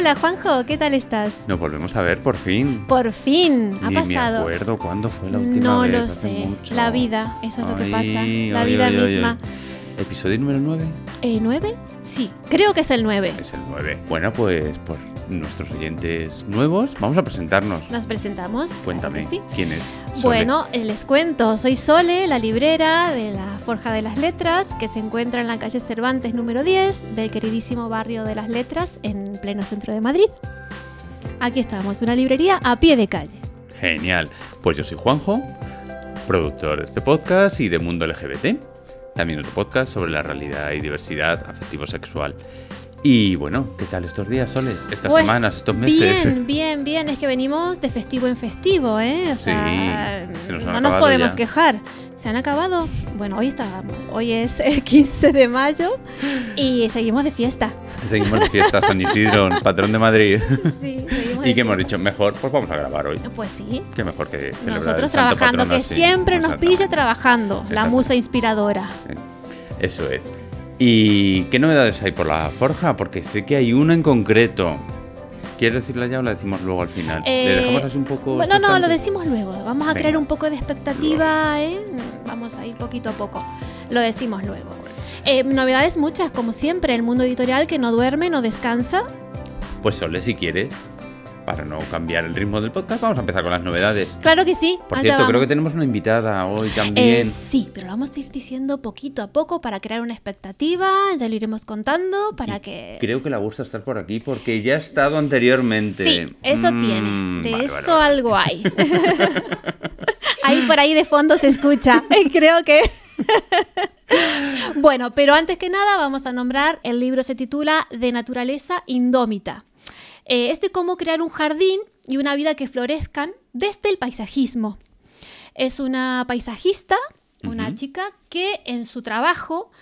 Hola Juanjo, ¿qué tal estás? Nos volvemos a ver por fin. Por fin, ha Ni pasado. me acuerdo cuándo fue la última no vez. lo hace sé. mucho. La vida, eso es lo que Ay, pasa. La ay, vida ay, ay, misma. ay. ¿Episodio número 9? ¿Eh, ¿Nueve? Sí, creo que es el nueve. Es el 9. Bueno, pues por nuestros oyentes nuevos, vamos a presentarnos. Nos presentamos. claro Cuéntame, que sí. ¿quién es? Sole? Bueno, eh, les cuento, soy Sole, la librera de la Forja de las Letras, que se encuentra en la calle Cervantes número 10 del queridísimo barrio de las Letras en pleno centro de Madrid. Aquí estamos, una librería a pie de calle. Genial. Pues yo soy Juanjo, productor de este podcast y de Mundo LGBT. También otro podcast sobre la realidad y diversidad afectivo-sexual. Y bueno, ¿qué tal estos días, Sole? Estas Pues, semanas, estos meses. Bien, bien, bien. Es que venimos de festivo en festivo, ¿eh? O Sí, sea, se nos han no nos podemos ya. quejar. ¿Se han acabado? Bueno, hoy está, hoy es el 15 de mayo y seguimos de fiesta. Seguimos de fiesta, San Isidro, patrón de Madrid. Sí, seguimos y que hemos dicho, mejor, pues vamos a grabar hoy. Pues sí. Qué mejor que Nosotros trabajando, que así. siempre nos pille Exactamente. trabajando, la musa inspiradora. Eso es. ¿Y qué novedades hay por la forja? Porque sé que hay una en concreto. ¿Quieres decirla ya o la decimos luego al final? Eh, ¿Le dejamos así un poco.? Bueno, no, lo decimos luego. Vamos a Venga. crear un poco de expectativa, ¿eh? Vamos a ir poquito a poco. Lo decimos luego. Eh, novedades muchas, como siempre, el mundo editorial que no duerme, no descansa. Pues Sole, si quieres, para no cambiar el ritmo del podcast, vamos a empezar con las novedades. Claro que sí. Por cierto, creo vamos. que tenemos una invitada hoy Eh, también. sí, pero lo vamos a ir diciendo poquito a poco para crear una expectativa. Ya lo iremos contando para Y que. Creo que le gusta estar por aquí porque ya ha estado anteriormente. Sí, eso Mm, tiene. De vale, eso vale, vale. algo hay. ahí por ahí de fondo se escucha. Creo que. bueno, pero antes que nada vamos a nombrar, el libro se titula De naturaleza indómita. Eh, es de cómo crear un jardín y una vida que florezcan desde el paisajismo. Es una paisajista, una chica que en su trabajo,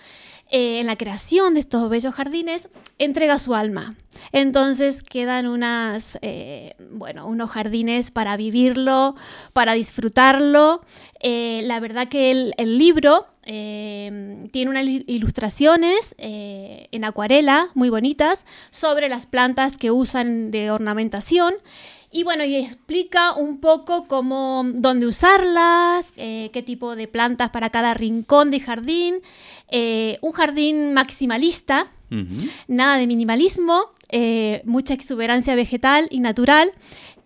eh, en la creación de estos bellos jardines, entrega su alma. Entonces quedan unas, eh, bueno, unos jardines para vivirlo, para disfrutarlo. La verdad que el, el libro eh, tiene unas il- ilustraciones eh, en acuarela muy bonitas sobre las plantas que usan de ornamentación. Y bueno, y explica un poco cómo, dónde usarlas, eh, qué tipo de plantas para cada rincón de jardín. Eh, un jardín maximalista, Ujú. nada de minimalismo, eh, mucha exuberancia vegetal y natural,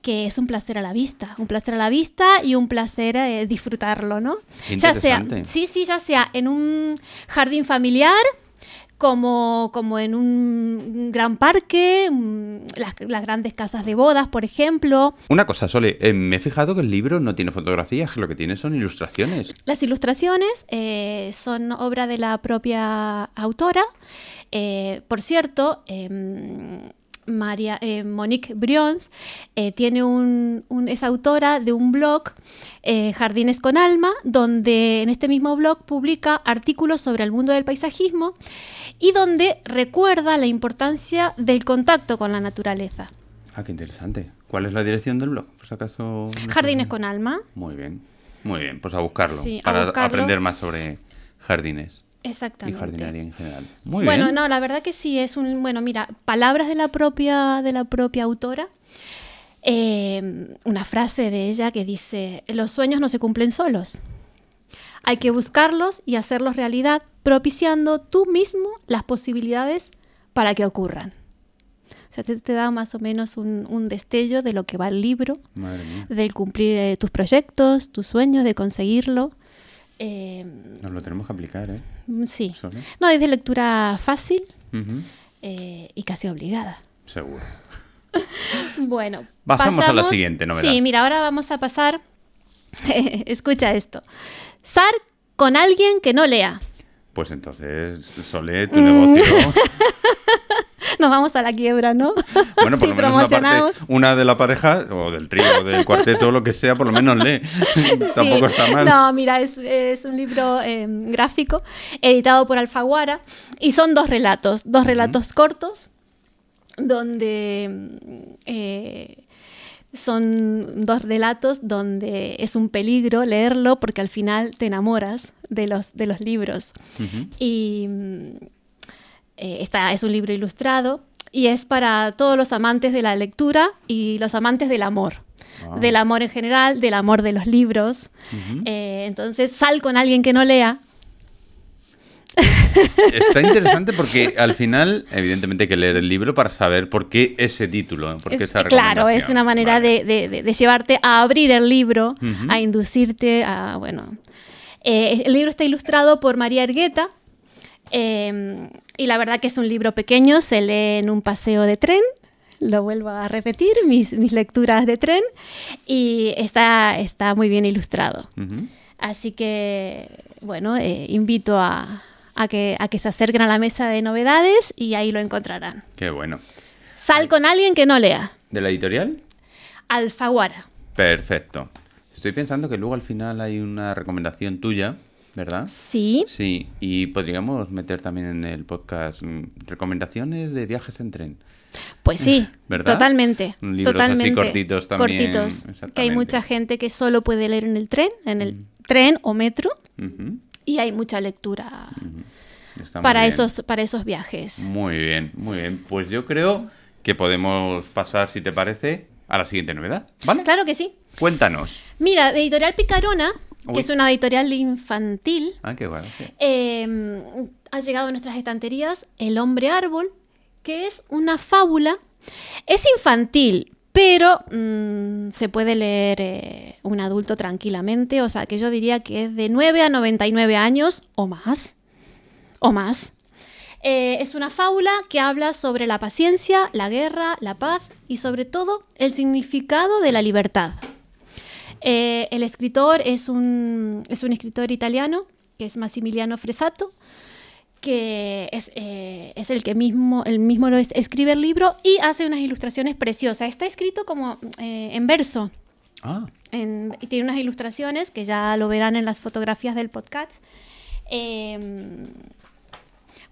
que es un placer a la vista, un placer a la vista y un placer eh, disfrutarlo, ¿no? Ya sea, sí, sí, ya sea en un jardín familiar, como, como en un gran parque, mm, las, las grandes casas de bodas, por ejemplo. Una cosa, Sole, eh, me he fijado que el libro no tiene fotografías, que lo que tiene son ilustraciones. Las ilustraciones eh, son obra de la propia autora. Eh, por cierto, em, María, eh, Monique Brions eh, tiene un, un- es autora de un blog, eh, Jardines con Alma, donde en este mismo blog publica artículos sobre el mundo del paisajismo y donde recuerda la importancia del contacto con la naturaleza. Ah, qué interesante. ¿Cuál es la dirección del blog? Por si acaso. Jardines con Alma. Muy bien. Muy bien, pues a buscarlo. Sí, a para buscarlo. aprender más sobre jardines y Exactamente. jardinería en general. Muy bueno, bien. no, la verdad que sí, es un, bueno, mira, palabras de la propia, de la propia autora. Eh, una frase de ella que dice, los sueños no se cumplen solos. Hay que buscarlos y hacerlos realidad, propiciando tú mismo las posibilidades para que ocurran. O sea, te, te da más o menos un, un destello de lo que va el libro, del cumplir eh, tus proyectos, tus sueños, de conseguirlo. Eh, Nos lo tenemos que aplicar, ¿eh? sí. No, es de lectura fácil, eh, y casi obligada. Seguro. Bueno, Pasamos a la siguiente novedad. Sí, mira, ahora vamos a pasar. Escucha esto. Sar con alguien que no lea. Pues entonces, Sole, tu negocio. Nos vamos a la quiebra, ¿no? Bueno, por si lo menos una, promocionamos. parte, una de la pareja, o del trío, o del cuarteto, lo que sea, por lo menos lee. Tampoco está mal. No, mira, es, es un libro eh, gráfico editado por Alfaguara y son dos relatos, dos relatos cortos donde eh, son dos relatos donde es un peligro leerlo porque al final te enamoras de los, de los libros. Y eh, esta es un libro ilustrado. y es para todos los amantes de la lectura y los amantes del amor. Ah. Del amor en general, del amor de los libros. Eh, entonces, sal con alguien que no lea. Está interesante porque al final, evidentemente, hay que leer el libro para saber por qué ese título, por qué Es- esa claro, es una manera Vale. de, de- de- de llevarte a abrir el libro, a inducirte a, bueno. Eh, el libro está ilustrado por María Ergueta eh, y la verdad que es un libro pequeño, se lee en un paseo de tren, lo vuelvo a repetir, mis, mis lecturas de tren, y está, está muy bien ilustrado. Así que, bueno, eh, invito a, a que, a que se acerquen a la mesa de novedades y ahí lo encontrarán. Qué bueno. Sal con alguien que no lea. ¿De la editorial? Alfaguara. Perfecto. Estoy pensando que luego al final hay una recomendación tuya, ¿verdad? Sí, Sí, y podríamos meter también en el podcast mm, recomendaciones de viajes en tren. pues sí, ¿Verdad? totalmente. Libros así totalmente. cortitos también, Cortitos. Que hay mucha gente que solo puede leer en el tren, en el tren o metro, y hay mucha lectura para esos, para esos viajes. Muy bien, muy bien. Pues yo creo que podemos pasar, si te parece, a la siguiente novedad. ¿Vale? Claro que sí. Cuéntanos. Mira, de Editorial Picarona, Uy. que es una editorial infantil, Ah, qué sí. eh, ha llegado a nuestras estanterías El hombre árbol, que es una fábula. Es infantil, pero mm, se puede leer eh, un adulto tranquilamente. O sea, que yo diría que es de 9 a 99 años o más. O más. Eh, es una fábula que habla sobre la paciencia, la guerra, la paz y sobre todo el significado de la libertad. Eh, el escritor es un, es un escritor italiano, que es Massimiliano Fresato, que es, eh, es el que mismo, el mismo lo es- escribe el libro y hace unas ilustraciones preciosas. Está escrito como eh, en verso. Ah, en- y tiene unas ilustraciones que ya lo verán en las fotografías del podcast. Eh,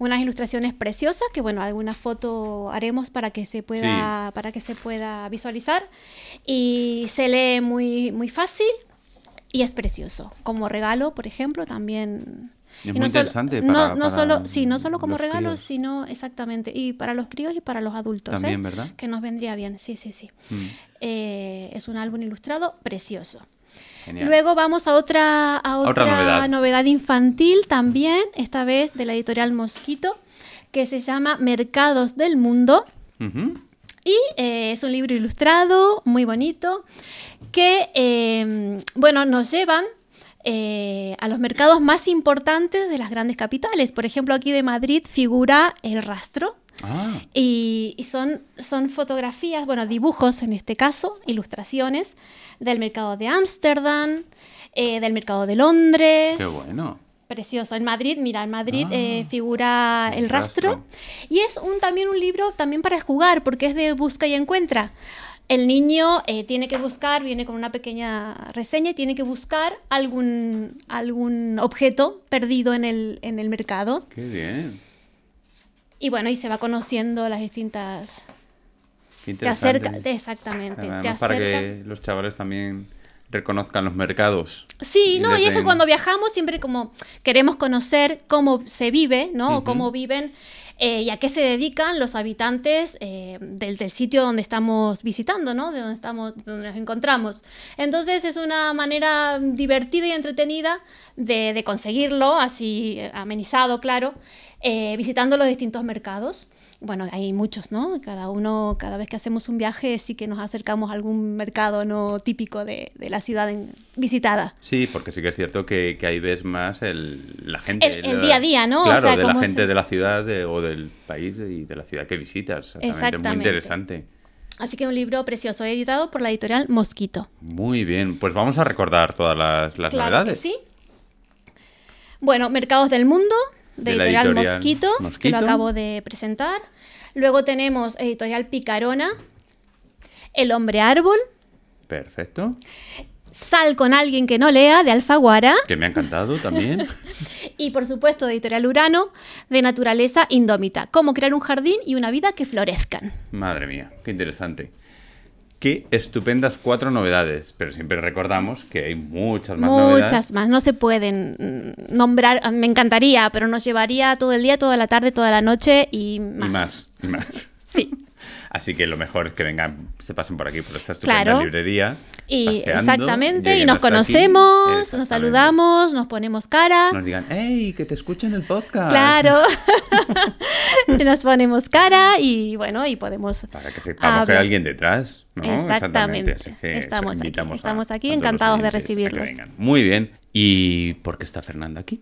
unas ilustraciones preciosas que bueno alguna foto haremos para que se pueda para que se pueda visualizar y se lee muy muy fácil y es precioso como regalo por ejemplo también Es Y muy no solo- interesante no, para- no para solo sí no solo como regalo críos. sino exactamente y para los críos y para los adultos También, ¿eh? ¿verdad? que nos vendría bien sí sí sí Mm. Eh, es un álbum ilustrado precioso genial. Luego vamos a otra, a Otra otra, novedad. novedad. infantil también, esta vez de la editorial Mosquito, que se llama Mercados del Mundo. Y eh, es un libro ilustrado, muy bonito, que, eh, bueno, nos llevan eh, a los mercados más importantes de las grandes capitales. Por ejemplo, aquí de Madrid figura El Rastro, Ah, y, y son, son fotografías, bueno, dibujos en este caso, ilustraciones del mercado de Ámsterdam, eh, del mercado de Londres. qué bueno. Precioso. En Madrid, mira, en Madrid Ah, eh, figura El El Rastro. Rastro. Y es un, también un libro también para jugar, porque es de busca y encuentra. El niño eh, tiene que buscar, viene con una pequeña reseña y tiene que buscar algún, algún objeto perdido en el, en el mercado. Qué bien. Y bueno, y se va conociendo las distintas Qué te acerca, exactamente, te Además, para acerca. que los chavales también reconozcan los mercados. Sí, y no, y es que cuando viajamos siempre como queremos conocer cómo se vive, ¿no? O Ujú. cómo viven eh, y a qué se dedican los habitantes eh, del, sitio donde estamos visitando, ¿no? De donde estamos, donde nos encontramos. Entonces es una manera divertida y entretenida de, conseguirlo, así eh, amenizado, claro, visitando los distintos mercados. Bueno, hay muchos, ¿no? Cada uno, cada vez que hacemos un viaje, sí que nos acercamos a algún mercado no típico de, de la ciudad en- visitada. Sí, porque sí que es cierto que, que ahí ves más el, la gente. El- el la- día a día, ¿no? O Claro, sea, de la gente de la ciudad de- o del país y de la ciudad que visitas. Exactamente. Es muy interesante. Así que un libro precioso, editado por la editorial Mosquito. Muy bien, pues vamos a recordar todas las, las Claro novedades. que sí. Bueno, Mercados del Mundo, de, editorial, editorial Mosquito, que lo acabo de presentar. Luego tenemos editorial Picarona, El hombre árbol, Perfecto. Sal con alguien que no lea, de Alfaguara. Que me ha encantado también. Y por supuesto, de editorial Urano, de Naturaleza Indómita. Cómo crear un jardín y una vida que florezcan. Madre mía, qué interesante. Qué estupendas cuatro novedades, pero siempre recordamos que hay muchas más novedades. Muchas más, no se pueden mm, nombrar, me encantaría, pero nos llevaría todo el día, toda la tarde, toda la noche y Y más. más, y más. Sí. Así que lo mejor es que vengan, se pasen por aquí, por esta estupenda Claro. librería. Y paseando, exactamente, y nos conocemos, nos saludamos, nos ponemos cara. Nos digan, ¡hey, que te escuchen el podcast! Claro. nos ponemos cara y bueno, y podemos Para que sepamos que hay alguien detrás. ¿no? Exactamente. Estamos aquí, estamos aquí, encantados de recibirlos. Muy bien. ¿Y por qué está Fernanda aquí?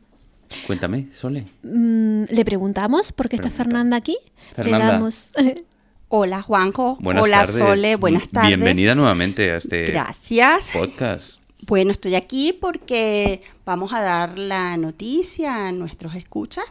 Cuéntame, Sole. Mm, le preguntamos por qué está. Fernanda aquí. Fernanda. Le damos Hola Juanjo, Buenas hola tardes. Sole, buenas tardes. Bienvenida nuevamente a este Gracias. podcast. Bueno, estoy aquí porque vamos a dar la noticia a nuestros escuchas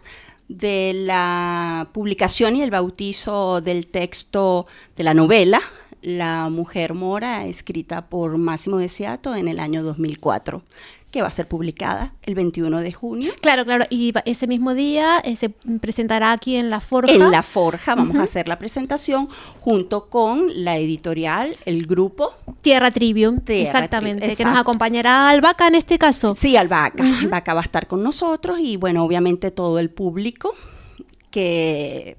de la publicación y el bautizo del texto de la novela La Mujer Mora, escrita por Máximo de Seato en el año 2004, que va a ser publicada el 21 de junio. Claro, claro. Y ese mismo día eh, se presentará aquí en La Forja. En La Forja vamos a hacer la presentación junto con la editorial, el grupo Tierra Trivium. Tierra exactamente. Trivium, Que nos acompañará Albaca en este caso. Sí, Albaca. Albaca va a estar con nosotros y bueno, obviamente todo el público que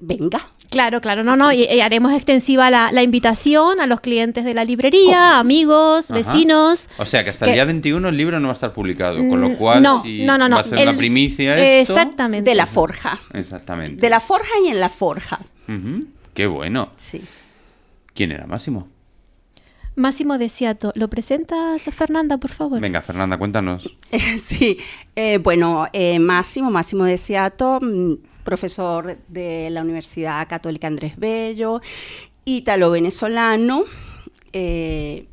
venga. Claro, claro. No, no. Y, y haremos extensiva la, la invitación a los clientes de la librería, amigos, Ajá. vecinos. O sea que hasta que- el día 21 el libro no va a estar publicado, con lo Mm, cual no, si no, no, no. va a ser la primicia esto. Exactamente. De la forja. Exactamente. De la forja y en la forja. Qué bueno. Sí. ¿Quién era Máximo? Máximo de Seattle. ¿Lo presentas, Fernanda, por favor? Venga, Fernanda, cuéntanos. Sí, eh, bueno, eh, Máximo, Máximo de Seato, mm, profesor de la Universidad Católica Andrés Bello, ítalo-venezolano, eh,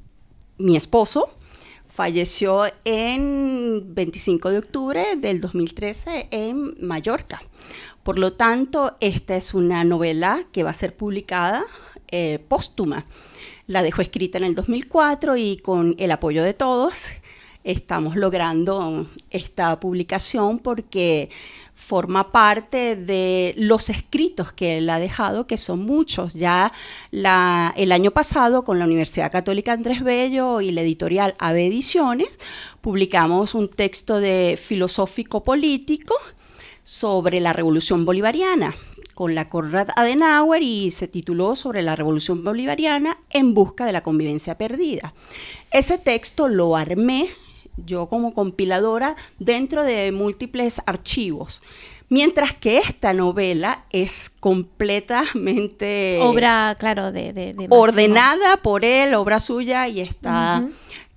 mi esposo, falleció en 25 de octubre del 2013 en Mallorca. Por lo tanto, esta es una novela que va a ser publicada eh, póstuma. La dejó escrita en el 2004 y con el apoyo de todos estamos logrando esta publicación porque forma parte de los escritos que él ha dejado, que son muchos. Ya la- el año pasado, con la Universidad Católica Andrés Bello y la editorial AVE Ediciones, publicamos un texto de filosófico político sobre la revolución bolivariana con la Konrad Adenauer y se tituló sobre la revolución bolivariana en busca de la convivencia perdida. Ese texto lo armé yo como compiladora dentro de múltiples archivos. Mientras que esta novela es completamente Obra, claro, de, de, ordenada por él, obra suya, y está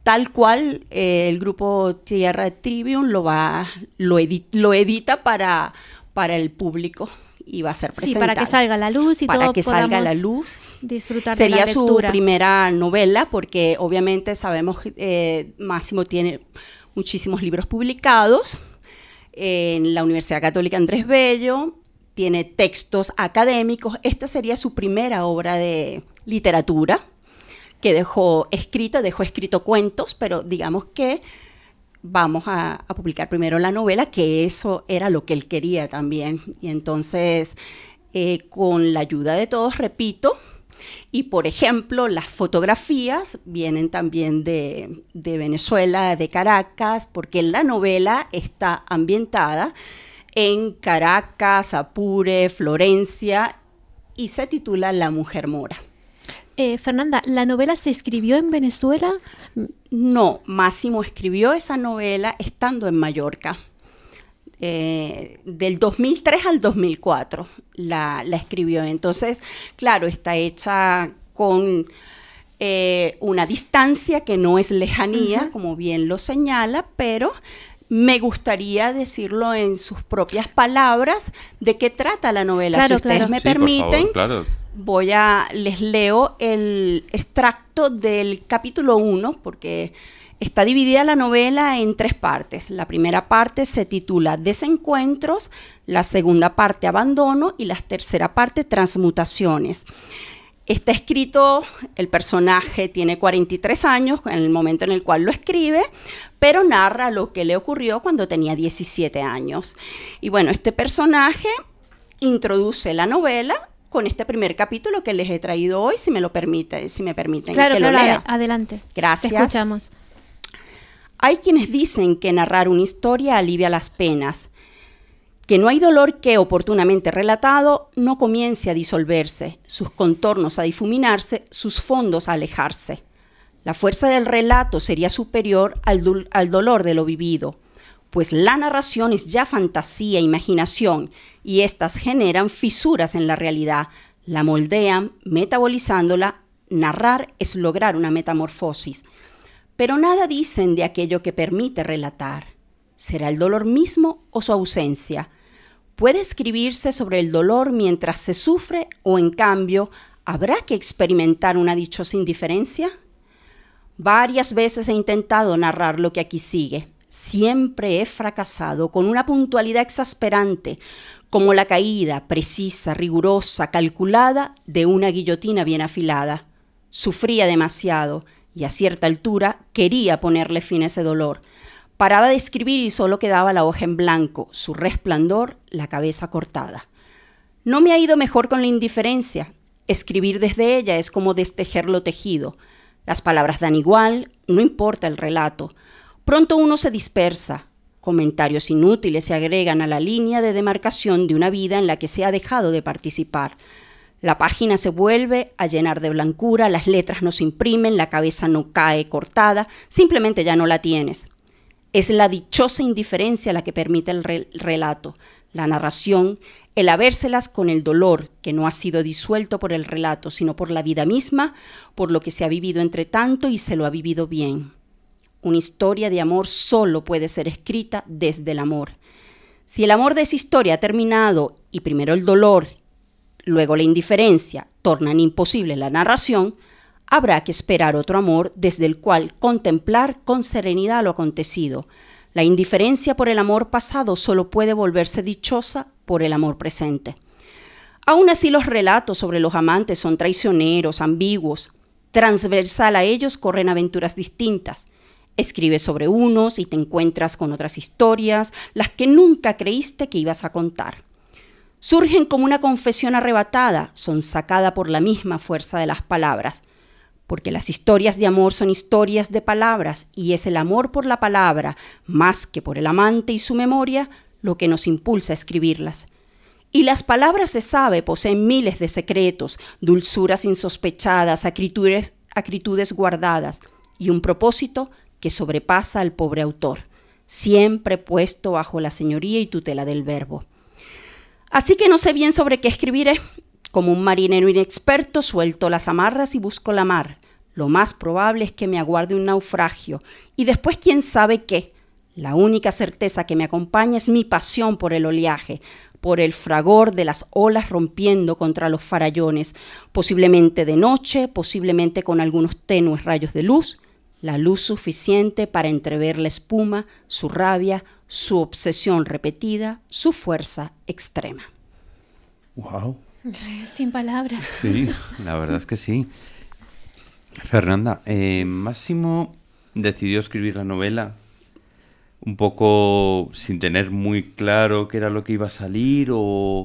tal cual eh, el grupo Tierra Trivium lo va, lo, lo edita para, para el público y va a ser Sí, presentada. para que salga la luz y Para todo que salga la luz. Disfrutar de Sería la su primera novela, porque obviamente sabemos que eh, Máximo tiene muchísimos libros publicados en la Universidad Católica Andrés Bello, tiene textos académicos. Esta sería su primera obra de literatura que dejó escrita, dejó escrito cuentos, pero digamos que vamos a, publicar primero la novela, que eso era lo que él quería también. Y entonces, eh, con la ayuda de todos, repito, y por ejemplo, las fotografías vienen también de, de Venezuela, de Caracas, porque la novela está ambientada en Caracas, Apure, Florencia, y se titula La Mujer Mora. Eh, Fernanda, ¿la novela se escribió en Venezuela? No, Máximo escribió esa novela estando en Mallorca. Eh, del 2003 al 2004 la, la escribió. Entonces, claro, está hecha con eh, una distancia que no es lejanía, como bien lo señala, pero me gustaría decirlo en sus propias palabras de qué trata la novela. Claro, si ustedes claro. me Sí, permiten, favor, claro. voy a, les leo el extracto del capítulo 1, porque está dividida la novela en tres partes. La primera parte se titula Desencuentros, la segunda parte Abandono y la tercera parte Transmutaciones. Está escrito, el personaje tiene 43 años en el momento en el cual lo escribe, pero narra lo que le ocurrió cuando tenía 17 años. Y bueno, este personaje introduce la novela con este primer capítulo que les he traído hoy, si me lo permite, si me permiten Claro, que claro, lo lea. ade- adelante. Gracias. Te escuchamos. Hay quienes dicen que narrar una historia alivia las penas. Que no hay dolor que, oportunamente relatado, no comience a disolverse, sus contornos a difuminarse, sus fondos a alejarse. La fuerza del relato sería superior al, dolor de lo vivido, pues la narración es ya fantasía, imaginación, y éstas generan fisuras en la realidad, la moldean, metabolizándola. Narrar es lograr una metamorfosis. Pero nada dicen de aquello que permite relatar. ¿Será el dolor mismo o su ausencia? ¿Puede escribirse sobre el dolor mientras se sufre o en cambio habrá que experimentar una dichosa indiferencia? Varias veces he intentado narrar lo que aquí sigue. Siempre he fracasado con una puntualidad exasperante, como la caída precisa, rigurosa, calculada de una guillotina bien afilada. Sufría demasiado y a cierta altura quería ponerle fin a ese dolor, Paraba de escribir y solo quedaba la hoja en blanco, su resplandor, la cabeza cortada. No me ha ido mejor con la indiferencia. Escribir desde ella es como destejer lo tejido. Las palabras dan igual, no importa el relato. Pronto uno se dispersa. Comentarios inútiles se agregan a la línea de demarcación de una vida en la que se ha dejado de participar. La página se vuelve a llenar de blancura, las letras no se imprimen, la cabeza no cae cortada, simplemente ya no la tienes. Es la dichosa indiferencia la que permite el relato, la narración, el habérselas con el dolor que no ha sido disuelto por el relato, sino por la vida misma, por lo que se ha vivido entre tanto y se lo ha vivido bien. Una historia de amor solo puede ser escrita desde el amor. Si el amor de esa historia ha terminado y primero el dolor, luego la indiferencia tornan imposible la narración, habrá que esperar otro amor desde el cual contemplar con serenidad lo acontecido. La indiferencia por el amor pasado solo puede volverse dichosa por el amor presente. Aún así los relatos sobre los amantes son traicioneros, ambiguos. Transversal a ellos corren aventuras distintas. Escribes sobre unos y te encuentras con otras historias, las que nunca creíste que ibas a contar. Surgen como una confesión arrebatada, son sacada por la misma fuerza de las palabras porque las historias de amor son historias de palabras y es el amor por la palabra, más que por el amante y su memoria, lo que nos impulsa a escribirlas. Y las palabras, se sabe, poseen miles de secretos, dulzuras insospechadas, acritudes, acritudes guardadas y un propósito que sobrepasa al pobre autor, siempre puesto bajo la señoría y tutela del verbo. Así que no sé bien sobre qué escribiré, como un marinero inexperto suelto las amarras y busco la mar. Lo más probable es que me aguarde un naufragio y después quién sabe qué. La única certeza que me acompaña es mi pasión por el oleaje, por el fragor de las olas rompiendo contra los farallones, posiblemente de noche, posiblemente con algunos tenues rayos de luz, la luz suficiente para entrever la espuma, su rabia, su obsesión repetida, su fuerza extrema. Wow. Sin palabras. Sí, la verdad es que sí. Fernanda, eh, Máximo decidió escribir la novela un poco sin tener muy claro qué era lo que iba a salir o,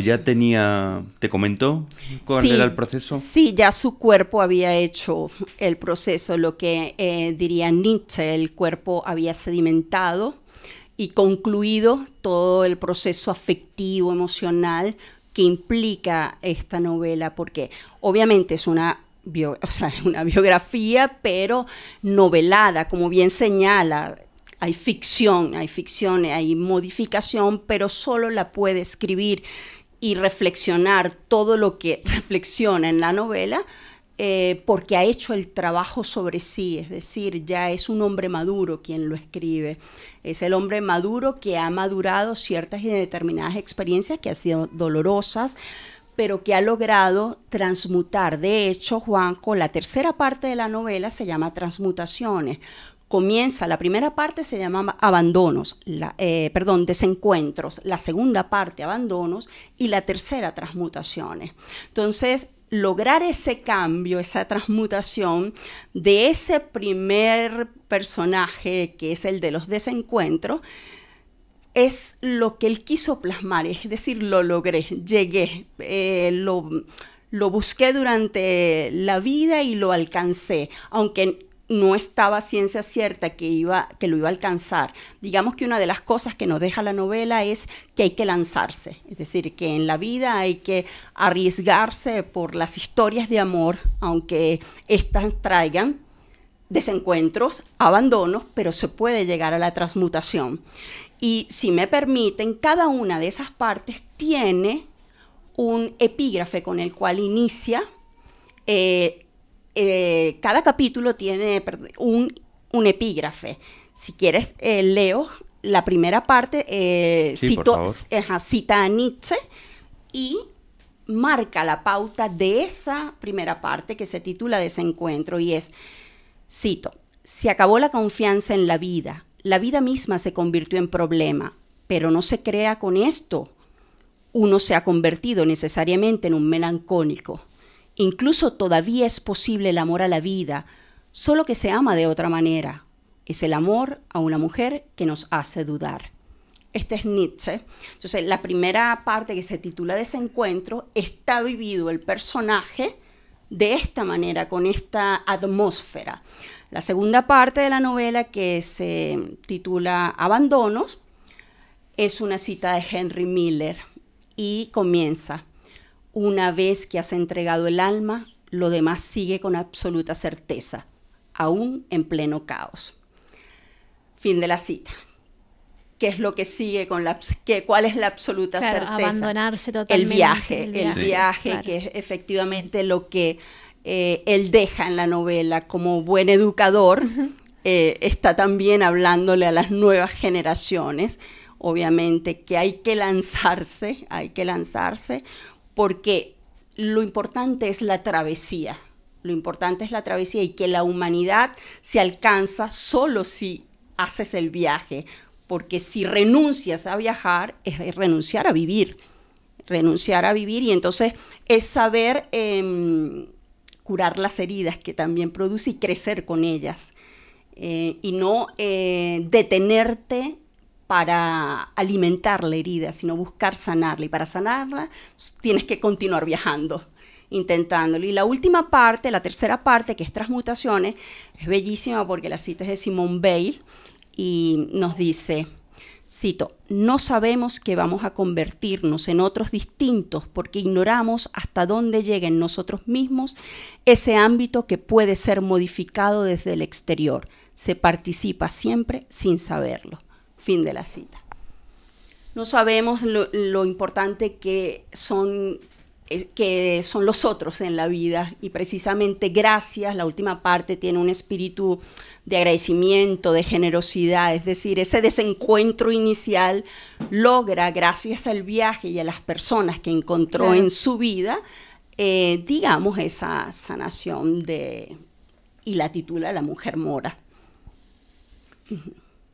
ya tenía, ¿te comentó cuál era el proceso? Sí, ya su cuerpo había hecho el proceso, lo que eh, diría Nietzsche, el cuerpo había sedimentado y concluido todo el proceso afectivo, emocional, que implica esta novela, porque obviamente es una, una biografía, pero novelada, como bien señala. Hay ficción, hay ficción, hay modificación, pero solo la puede escribir y reflexionar todo lo que reflexiona en la novela eh, porque ha hecho el trabajo sobre sí, es decir, ya es un hombre maduro quien lo escribe. Es el hombre maduro que ha madurado ciertas y determinadas experiencias que han sido dolorosas, pero que ha logrado transmutar. De hecho, Juanjo, la tercera parte de la novela se llama Transmutaciones. Comienza, la primera parte se llama Abandonos, eh, perdón, Desencuentros, la segunda parte Abandonos y la tercera Transmutaciones. Entonces, lograr ese cambio, esa transmutación de ese primer personaje que es el de los desencuentros, es lo que él quiso plasmar, es decir, lo logré, llegué, eh, lo, lo busqué durante la vida y lo alcancé, aunque no estaba ciencia cierta que, iba, que lo iba a alcanzar. Digamos que una de las cosas que nos deja la novela es que hay que lanzarse, es decir, que en la vida hay que arriesgarse por las historias de amor, aunque éstas traigan desencuentros, abandonos, pero se puede llegar a la transmutación. Y si me permiten, cada una de esas partes tiene un epígrafe con el cual inicia eh, eh, cada capítulo tiene un, epígrafe. Si quieres, eh, leo la primera parte, eh, cita a Nietzsche y marca la pauta de esa primera parte que se titula Desencuentro y es, cito, se acabó la confianza en la vida, la vida misma se convirtió en problema, pero no se crea con esto. Uno se ha convertido necesariamente en un melancólico. Incluso todavía es posible el amor a la vida, solo que se ama de otra manera. Es el amor a una mujer que nos hace dudar. Este es Nietzsche. Entonces, la primera parte que se titula Desencuentro está vivido el personaje de esta manera, con esta atmósfera. La segunda parte de la novela, que se titula Abandonos, es una cita de Henry Miller y comienza. Una vez que has entregado el alma, lo demás sigue con absoluta certeza, aún en pleno caos. Fin de la cita. ¿Qué es lo que sigue con la qué, cuál es la absoluta certeza? Abandonarse totalmente. El viaje, el viaje, que es efectivamente lo que eh, él deja en la novela como buen educador. Eh, está también hablándole a las nuevas generaciones, obviamente, que hay que lanzarse, hay que lanzarse porque lo importante es la travesía, lo importante es la travesía y que la humanidad se alcanza solo si haces el viaje, porque si renuncias a viajar es renunciar a vivir, renunciar a vivir y entonces es saber em, curar las heridas que también produce y crecer con ellas eh, y no eh, detenerte para alimentar la herida, sino buscar sanarla. Y para sanarla tienes que continuar viajando, intentándolo. Y la última parte, la tercera parte, que es transmutaciones, es bellísima porque la cita es de Simone Bale y nos dice, cito, no sabemos que vamos a convertirnos en otros distintos porque ignoramos hasta dónde llega en nosotros mismos ese ámbito que puede ser modificado desde el exterior. Se participa siempre sin saberlo. Fin de la cita. No sabemos lo, importante que son, que son los otros en la vida y precisamente gracias, la última parte tiene un espíritu de agradecimiento, de generosidad, es decir, ese desencuentro inicial logra, gracias al viaje y a las personas que encontró en su vida, eh, digamos, esa sanación de, y la titula La mujer mora.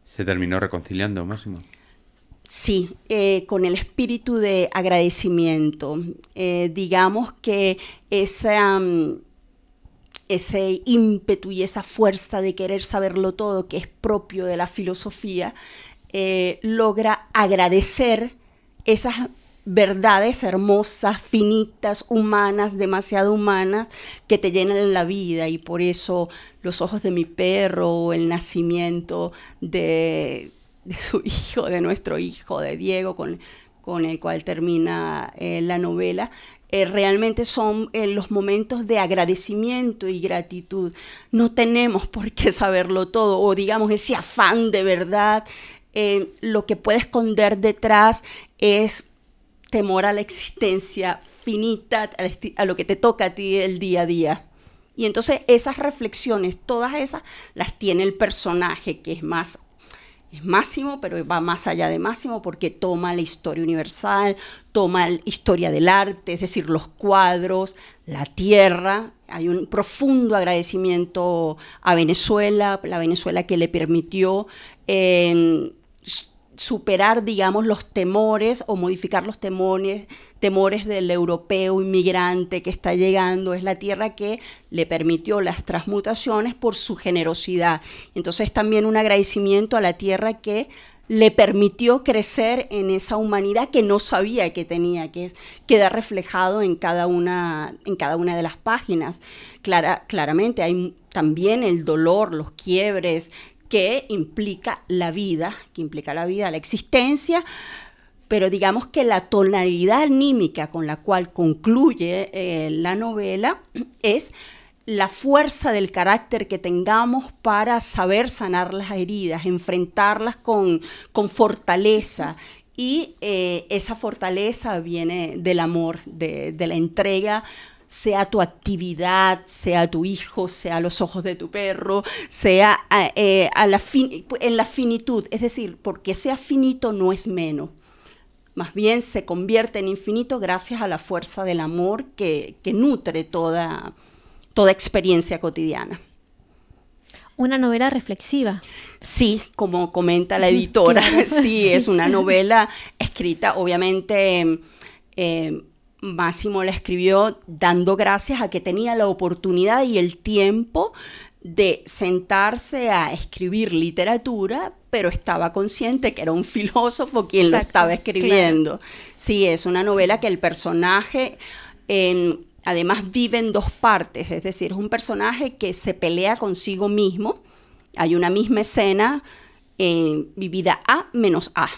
¿Se terminó reconciliando, Máximo? Sí, eh, con el espíritu de agradecimiento. Eh, digamos que esa, mm, ese ímpetu y esa fuerza de querer saberlo todo, que es propio de la filosofía, eh, logra agradecer esas verdades hermosas, finitas, humanas, demasiado humanas, que te llenan la vida y por eso los ojos de mi perro, el nacimiento de, su hijo, de nuestro hijo, de Diego, con, el cual termina eh, la novela, eh, realmente son eh, los momentos de agradecimiento y gratitud. No tenemos por qué saberlo todo, o digamos ese afán de verdad. lo que puede esconder detrás es temor a la existencia finita, a lo que te toca a ti el día a día. Y entonces esas reflexiones, todas esas, las tiene el personaje, que es más es Máximo, pero va más allá de Máximo porque toma la historia universal, toma la historia del arte, es decir, los cuadros, la tierra. Hay un profundo agradecimiento a Venezuela, la Venezuela que le permitió eh, superar, digamos, los temores o modificar los temores, temores del europeo inmigrante que está llegando. Es la tierra que le permitió las transmutaciones por su generosidad. Entonces también un agradecimiento a la tierra que le permitió crecer en esa humanidad que no sabía que tenía, que queda reflejado en cada una, en cada una de las páginas. Clara, claramente hay también el dolor, los quiebres que implica la vida, que implica la vida, la existencia, pero digamos que la tonalidad anímica con la cual concluye eh, la novela es la fuerza del carácter que tengamos para saber sanar las heridas, enfrentarlas con, con fortaleza. Y eh, esa fortaleza viene del amor, de, la entrega sea tu actividad, sea tu hijo, sea los ojos de tu perro, sea eh, a la en la finitud. Es decir, porque sea finito no es menos. Más bien se convierte en infinito gracias a la fuerza del amor que, que nutre toda, toda experiencia cotidiana. Una novela reflexiva. Sí, como comenta la editora, sí, es una novela escrita, obviamente eh, Máximo la escribió dando gracias a que tenía la oportunidad y el tiempo de sentarse a escribir literatura, pero estaba consciente que era un filósofo quien lo estaba escribiendo. Sí, es una novela que el personaje... Además vive en dos partes, es decir, es un personaje que se pelea consigo mismo. Hay una misma escena eh, vivida A menos A.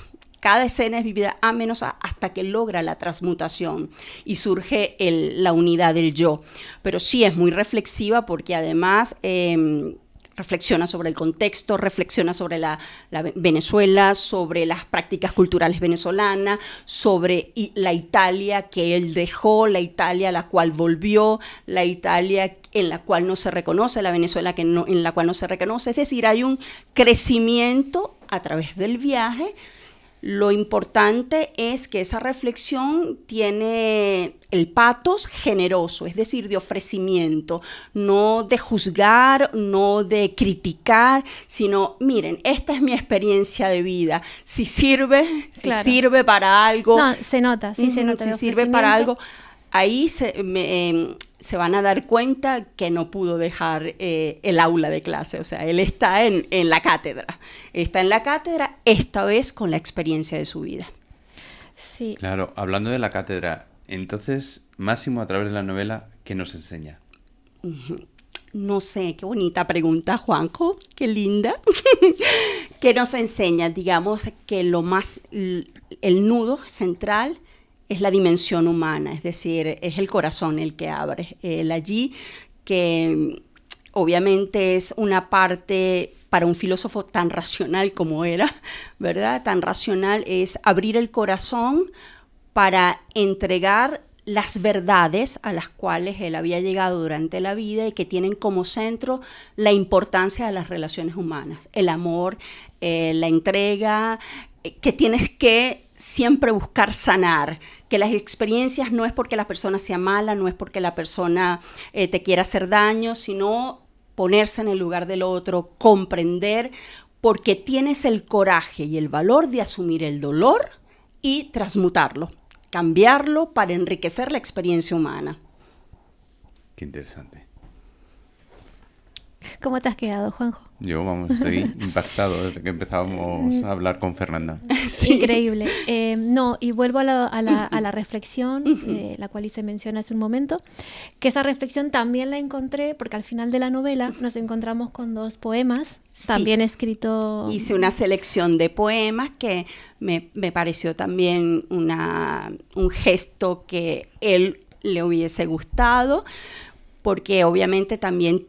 Cada escena es vivida A menos hasta que logra la transmutación y surge la unidad del yo. Pero sí es muy reflexiva porque además em, reflexiona sobre el contexto, reflexiona sobre la, Venezuela, sobre las prácticas culturales venezolanas, sobre la Italia que él dejó, la Italia a la cual volvió, la Italia en la cual no se reconoce, la Venezuela que en la cual no se reconoce. Es decir, hay un crecimiento a través del viaje lo importante es que esa reflexión tiene el patos generoso, es decir, de ofrecimiento, no de juzgar, no de criticar, sino, miren, esta es mi experiencia de vida. Si sirve, si sirve para algo. No, se nota, sí, se nota. Si sirve para algo, ahí se, me, em, se van a dar cuenta que no pudo dejar eh, el aula de clase, o sea, él está en, la cátedra, está en la cátedra esta vez con la experiencia de su vida. Sí. Claro, hablando de la cátedra, entonces Máximo a través de la novela, ¿qué nos enseña? No sé, qué bonita pregunta, Juanjo, qué linda. ¿Qué nos enseña? Digamos que lo más, el nudo central es la dimensión humana, es decir, es el corazón el que abre. El allí que obviamente es una parte para un filósofo tan racional como era, ¿verdad? Tan racional es abrir el corazón para entregar las verdades a las cuales él había llegado durante la vida y que tienen como centro la importancia de las relaciones humanas, el amor, eh, la entrega, eh, que tienes que siempre buscar sanar, que las experiencias no es porque la persona sea mala, no es porque la persona eh, te quiera hacer daño, sino ponerse en el lugar del otro, comprender, porque tienes el coraje y el valor de asumir el dolor y transmutarlo, cambiarlo para enriquecer la experiencia humana. Qué interesante. ¿Cómo te has quedado, Juanjo? Yo, vamos, estoy impactado desde que empezábamos a hablar con Fernanda. Increíble. Eh, no, y vuelvo a la, a la, a la reflexión, eh, la cual hice mención hace un momento, que esa reflexión también la encontré porque al final de la novela nos encontramos con dos poemas, también escrito... Hice una selección de poemas que me, me pareció también una, un gesto que él le hubiese gustado, porque obviamente también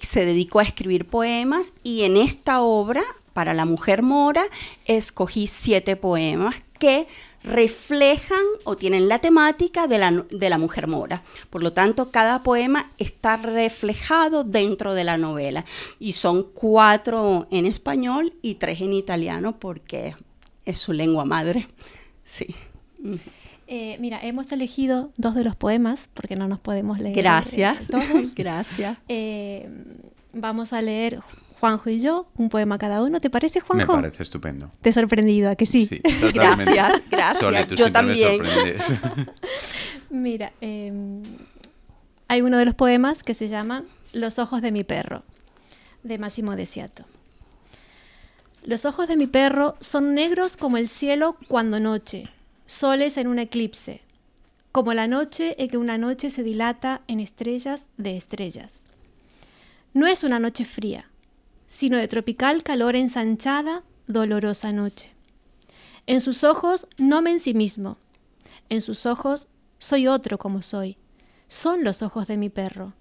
se dedicó a escribir poemas y en esta obra, para la mujer mora, escogí siete poemas que reflejan o tienen la temática de la, de la, mujer mora. Por lo tanto, cada poema está reflejado dentro de la novela. Y son cuatro en español y tres en italiano porque es su lengua madre. Sí. Eh, mira, hemos elegido dos de los poemas porque no nos podemos leer. Gracias. todos. Gracias. Eh, vamos a leer Juanjo y yo, un poema cada uno. ¿Te parece, Juanjo? Me parece estupendo. Te he sorprendido, ¿a que sí? Sí, gracias, gracias. yo también. Mira, em, hay uno de los poemas que se llama Los ojos de mi perro, de Máximo Desiato. Los ojos de mi perro son negros como el cielo cuando noche, soles en un eclipse, como la noche en que una noche se dilata en estrellas de estrellas. No es una noche fría, sino de tropical calor ensanchada, dolorosa noche. En sus ojos no me en sí mismo, en sus ojos soy otro como soy, son los ojos de mi perro,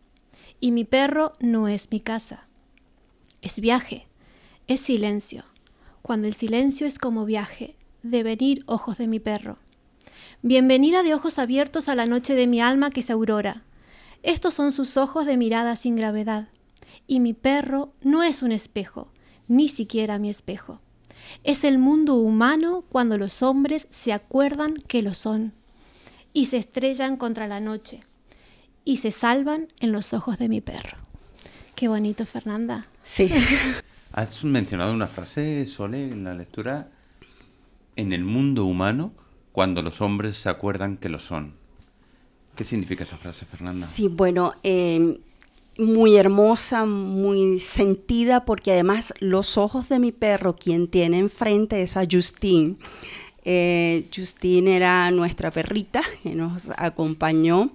y mi perro no es mi casa, es viaje, es silencio, cuando el silencio es como viaje, de venir ojos de mi perro. Bienvenida de ojos abiertos a la noche de mi alma que es aurora. Estos son sus ojos de mirada sin gravedad. Y mi perro no es un espejo, ni siquiera mi espejo. Es el mundo humano cuando los hombres se acuerdan que lo son y se estrellan contra la noche y se salvan en los ojos de mi perro. Qué bonito, Fernanda. Sí. Has mencionado una frase, Sole, en la lectura, en el mundo humano cuando los hombres se acuerdan que lo son. ¿Qué significa esa frase, Fernanda? Sí, bueno, eh, muy hermosa, muy sentida, porque además los ojos de mi perro, quien tiene enfrente es a Justine. Eh, Justine era nuestra perrita que nos acompañó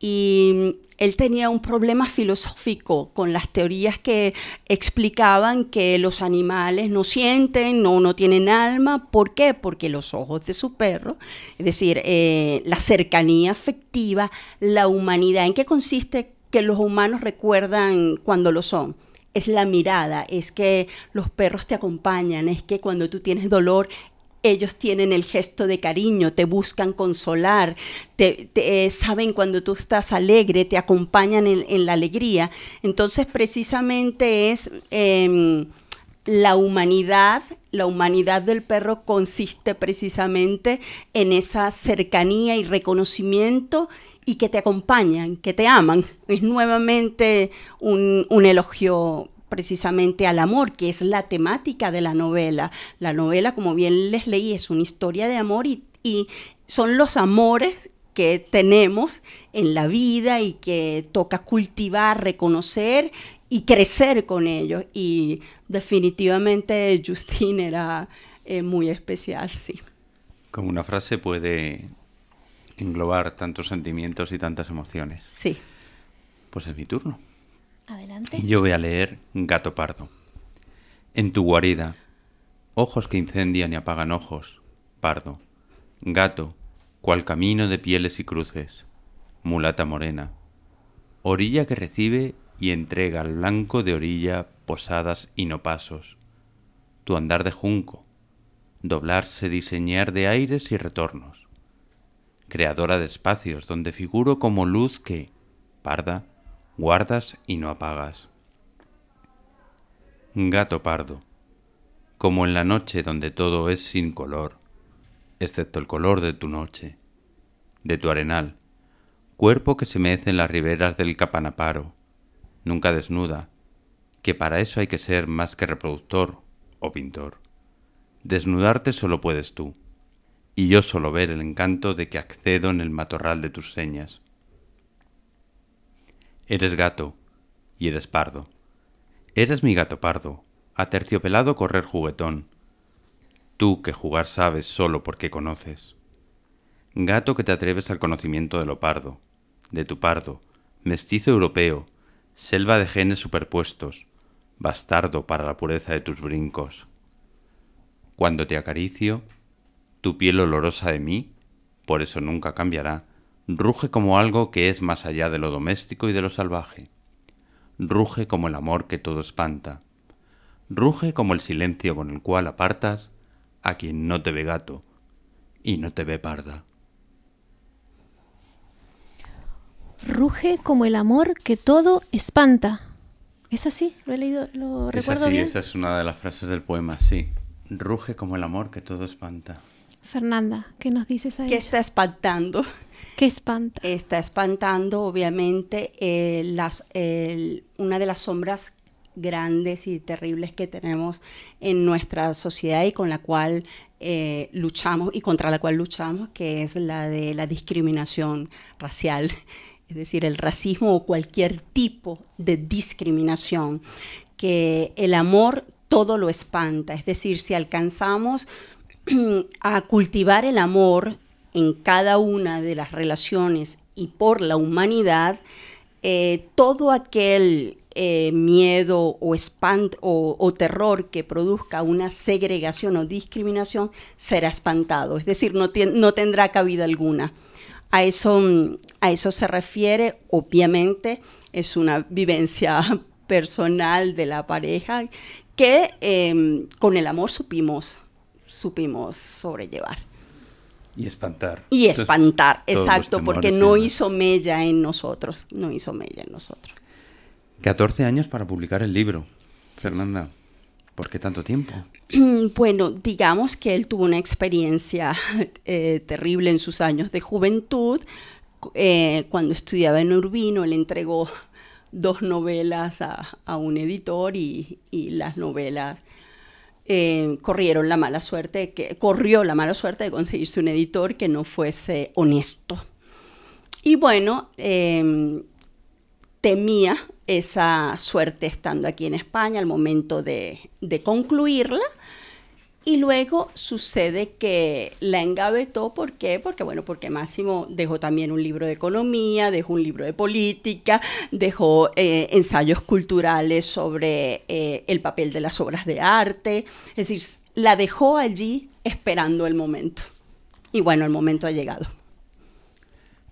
y él tenía un problema filosófico con las teorías que explicaban que los animales no sienten, no, no tienen alma. ¿Por qué? Porque los ojos de su perro, es decir, eh, la cercanía afectiva, la humanidad, ¿en qué consiste que los humanos recuerdan cuando lo son? es la mirada, es que los perros te acompañan, es que cuando tú tienes dolor, ellos tienen el gesto de cariño, te buscan consolar, te, eh, saben cuando tú estás alegre, te acompañan en, la alegría. Entonces, precisamente es em, la humanidad, la humanidad del perro consiste precisamente en esa cercanía y reconocimiento y que te acompañan, que te aman. Es nuevamente un, un elogio precisamente al amor, que es la temática de la novela. La novela, como bien les leí, es una historia de amor y, son los amores que tenemos en la vida y que toca cultivar, reconocer y crecer con ellos. Y definitivamente Justine era eh, muy especial, sí. Como una frase puede englobar tantos sentimientos y tantas emociones. Sí. Pues es mi turno. Yo voy a leer Gato Pardo. En tu guarida, ojos que incendian y apagan ojos, pardo. Gato, cual camino de pieles y cruces, mulata morena. Orilla que recibe y entrega al blanco de orilla posadas y no pasos. Tu andar de junco, doblarse, diseñar de aires y retornos. Creadora de espacios donde figuro como luz que, parda, guardas y no apagas. Gato pardo, como en la noche donde todo es sin color, excepto el color de tu noche, de tu arenal, cuerpo que se mece en las riberas del Capanaparo, nunca desnuda, que para eso hay que ser más que reproductor o pintor. Desnudarte solo puedes tú, y yo solo ver el encanto de que accedo en el matorral de tus señas. Eres gato y eres pardo. Eres mi gato pardo, aterciopelado correr juguetón. Tú que jugar sabes solo porque conoces. Gato que te atreves al conocimiento de lo pardo, de tu pardo, mestizo europeo, selva de genes superpuestos, bastardo para la pureza de tus brincos. Cuando te acaricio, tu piel olorosa de mí, por eso nunca cambiará, ruge como algo que es más allá de lo doméstico y de lo salvaje. Ruge como el amor que todo espanta. Ruge como el silencio con el cual apartas a quien no te ve gato y no te ve parda. Ruge como el amor que todo espanta. ¿Es así? ¿Lo he leído? ¿Lo es recuerdo así, bien? esa es una de las frases del poema, sí. Ruge como el amor que todo espanta. Fernanda, ¿qué nos dices a ¿Qué está espantando? ¿Qué espanta? Está espantando, obviamente, eh, una de las sombras grandes y terribles que tenemos en nuestra sociedad y con la cual eh, luchamos y contra la cual luchamos, que es la de la discriminación racial, es decir, el racismo o cualquier tipo de discriminación, que el amor todo lo espanta. Es decir, si alcanzamos a cultivar el amor en cada una de las relaciones y por la humanidad, eh, todo aquel eh, miedo o espanto o, terror que produzca una segregación o discriminación será espantado, es decir, no, tendrá cabida alguna. A eso, se refiere, obviamente, es una vivencia personal de la pareja que em, con el amor supimos, supimos sobrellevar. Y espantar. Y espantar, exacto, porque no hizo mella en nosotros, no hizo mella en nosotros. 14 años para publicar el libro. Fernanda, ¿por qué tanto tiempo? Bueno, digamos que él tuvo una experiencia eh, terrible en sus años de juventud. Eh, cuando estudiaba en Urbino, le entregó dos novelas a, un editor y, las novelas eh, corrieron la mala suerte, que corrió la mala suerte de conseguirse un editor que no fuese honesto. Y bueno, em, temía esa suerte estando aquí en España al momento de, de concluirla y luego sucede que la engavetó, ¿por qué? Porque, bueno, porque Máximo dejó también un libro de economía, dejó un libro de política, dejó eh, ensayos culturales sobre eh, el papel de las obras de arte, es decir, la dejó allí esperando el momento. Y bueno, el momento ha llegado.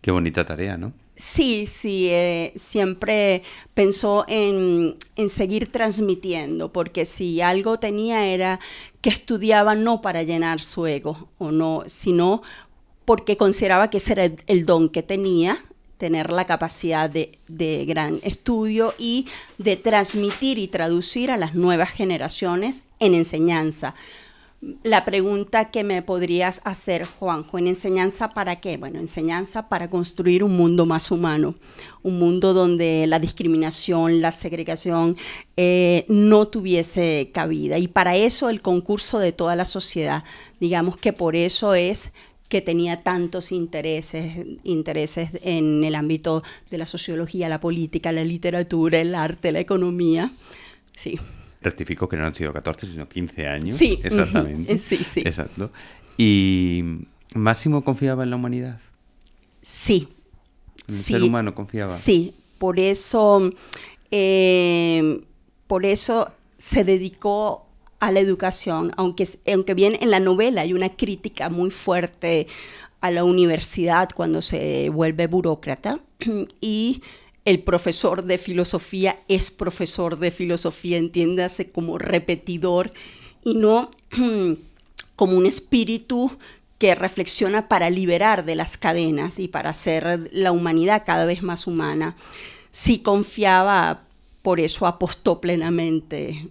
Qué bonita tarea, ¿no? Sí, sí, eh, siempre pensó en, seguir transmitiendo, porque si algo tenía era que estudiaba no para llenar su ego, o no, sino porque consideraba que ese era el, don que tenía, tener la capacidad de, de, gran estudio y de transmitir y traducir a las nuevas generaciones en enseñanza la pregunta que me podrías hacer, Juanjo, ¿en enseñanza para qué? Bueno, enseñanza para construir un mundo más humano, un mundo donde la discriminación, la segregación eh, no tuviese cabida. Y para eso el concurso de toda la sociedad, digamos que por eso es que tenía tantos intereses, intereses en el ámbito de la sociología, la política, la literatura, el arte, la economía. Sí. Rectifico que no han sido 14, sino 15 años. Sí, exactamente. Sí, sí. Exacto. ¿Y Máximo confiaba en la humanidad? Sí. ¿En el ser humano confiaba? Sí, por eso, eh, por eso se dedicó a la educación, aunque, aunque bien en la novela hay una crítica muy fuerte a la universidad cuando se vuelve burócrata y el profesor de filosofía es profesor de filosofía, entiéndase como repetidor y no como un espíritu que reflexiona para liberar de las cadenas y para hacer la humanidad cada vez más humana. Si confiaba, por eso apostó plenamente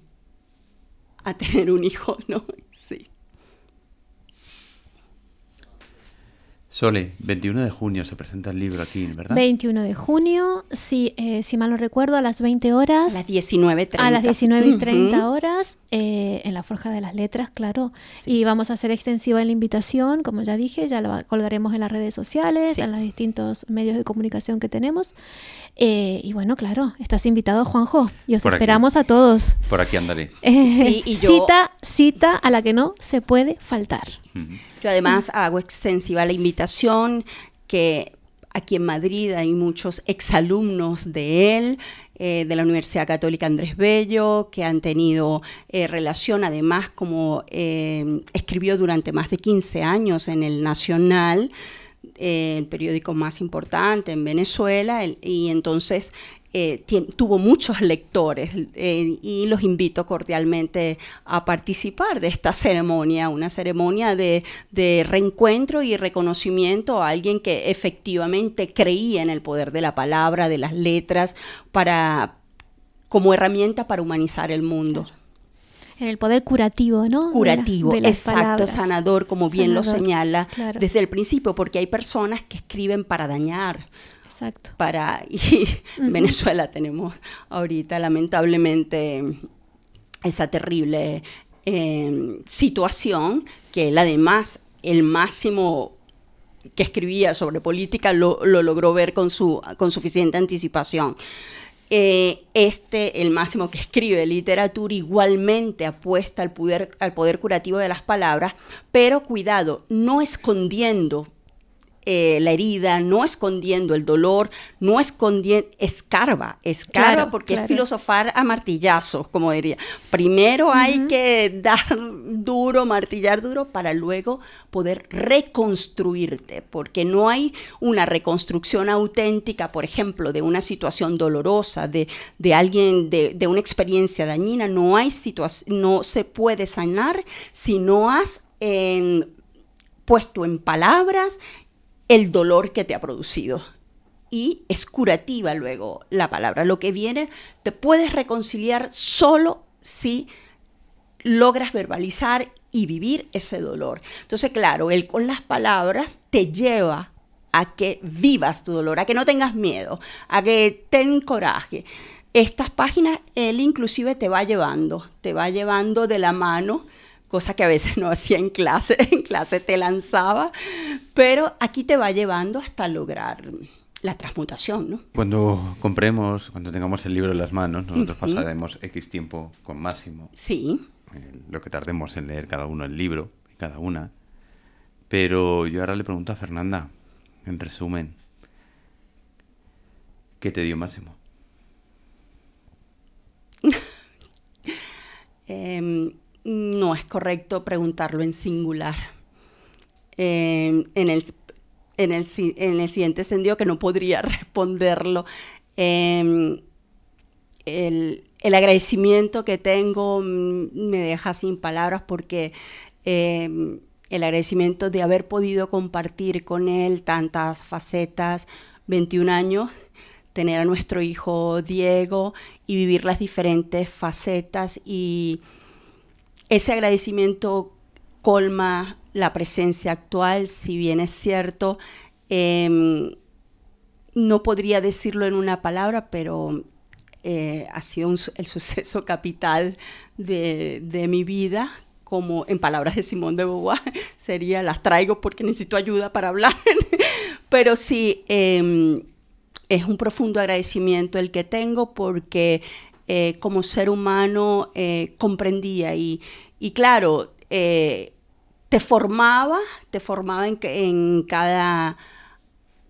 a tener un hijo, ¿no? Sole, 21 de junio se presenta el libro aquí, ¿verdad? 21 de junio, si, eh, si mal no recuerdo, a las 20 horas. A las 19.30. A las 19.30 horas, eh, en la Forja de las Letras, claro. Y vamos a hacer extensiva la invitación, como ya dije, ya la colgaremos en las redes sociales, en los distintos medios de comunicación que tenemos. Eh, y bueno, claro, estás invitado, Juanjo, y os esperamos a todos. Por aquí andaré. Sí, y yo... Cita, cita a la que no se puede faltar. Yo además hago extensiva la invitación que aquí en Madrid hay muchos exalumnos de él, eh, de la Universidad Católica Andrés Bello, que han tenido eh, relación, además, como eh, escribió durante más de 15 años en el Nacional, el periódico más importante en Venezuela, y entonces eh, tuvo muchos lectores eh, y los invito cordialmente a participar de esta ceremonia, una ceremonia de, reencuentro y reconocimiento a alguien que efectivamente creía en el poder de la palabra, de las letras, para, como herramienta para humanizar el mundo. En el poder curativo, ¿no? Curativo, exacto, sanador, como bien lo señala desde el principio, porque hay personas que escriben para dañar, Exacto. Para, y Venezuela tenemos ahorita lamentablemente esa terrible em, situación que él además, el máximo que escribía sobre política lo, logró ver con, su, con suficiente anticipación. Eh, este, el máximo que escribe literatura, igualmente apuesta al poder, al poder curativo de las palabras, pero cuidado, no escondiendo eh, la herida, no escondiendo el dolor, no escondiendo, escarba, escarba porque es filosofar a martillazos, como diría. Primero hay que dar duro, martillar duro, para luego poder reconstruirte, porque no hay una reconstrucción auténtica, por ejemplo, de una situación dolorosa, de, de alguien, de, de, una experiencia dañina, no hay situación, no se puede sanar si no has puesto en palabras el dolor que te ha producido. Y es curativa luego la palabra. Lo que viene, te puedes reconciliar solo si logras verbalizar y vivir ese dolor. Entonces, claro, él con las palabras te lleva a que vivas tu dolor, a que no tengas miedo, a que ten coraje. Estas páginas él inclusive te va llevando, te va llevando de la mano cosa que a veces no hacía en clase, en clase te lanzaba, pero aquí te va llevando hasta lograr la transmutación, ¿no? Cuando compremos, cuando tengamos el libro en las manos, nosotros pasaremos X tiempo con Máximo. Sí. Eh, lo que tardemos en leer cada uno el libro, cada una. Pero yo ahora le pregunto a Fernanda, en resumen, ¿qué te dio Máximo? eh, no es correcto preguntarlo en singular. Eh, en, el, en, el, en, el, siguiente sentido que no podría responderlo. Em, el, el, agradecimiento que tengo me deja sin palabras porque em, el agradecimiento de haber podido compartir con él tantas facetas, 21 años, tener a nuestro hijo Diego y vivir las diferentes facetas y ese agradecimiento colma la presencia actual, si bien es cierto, em, no podría decirlo en una palabra, pero eh, ha sido el suceso capital de, mi vida, como en palabras de Simón de Beauvoir, sería las traigo porque necesito ayuda para hablar, pero sí, em, es un profundo agradecimiento el que tengo porque eh, como ser humano eh, comprendía y, y claro, eh, te formaba, te formaba en, en cada,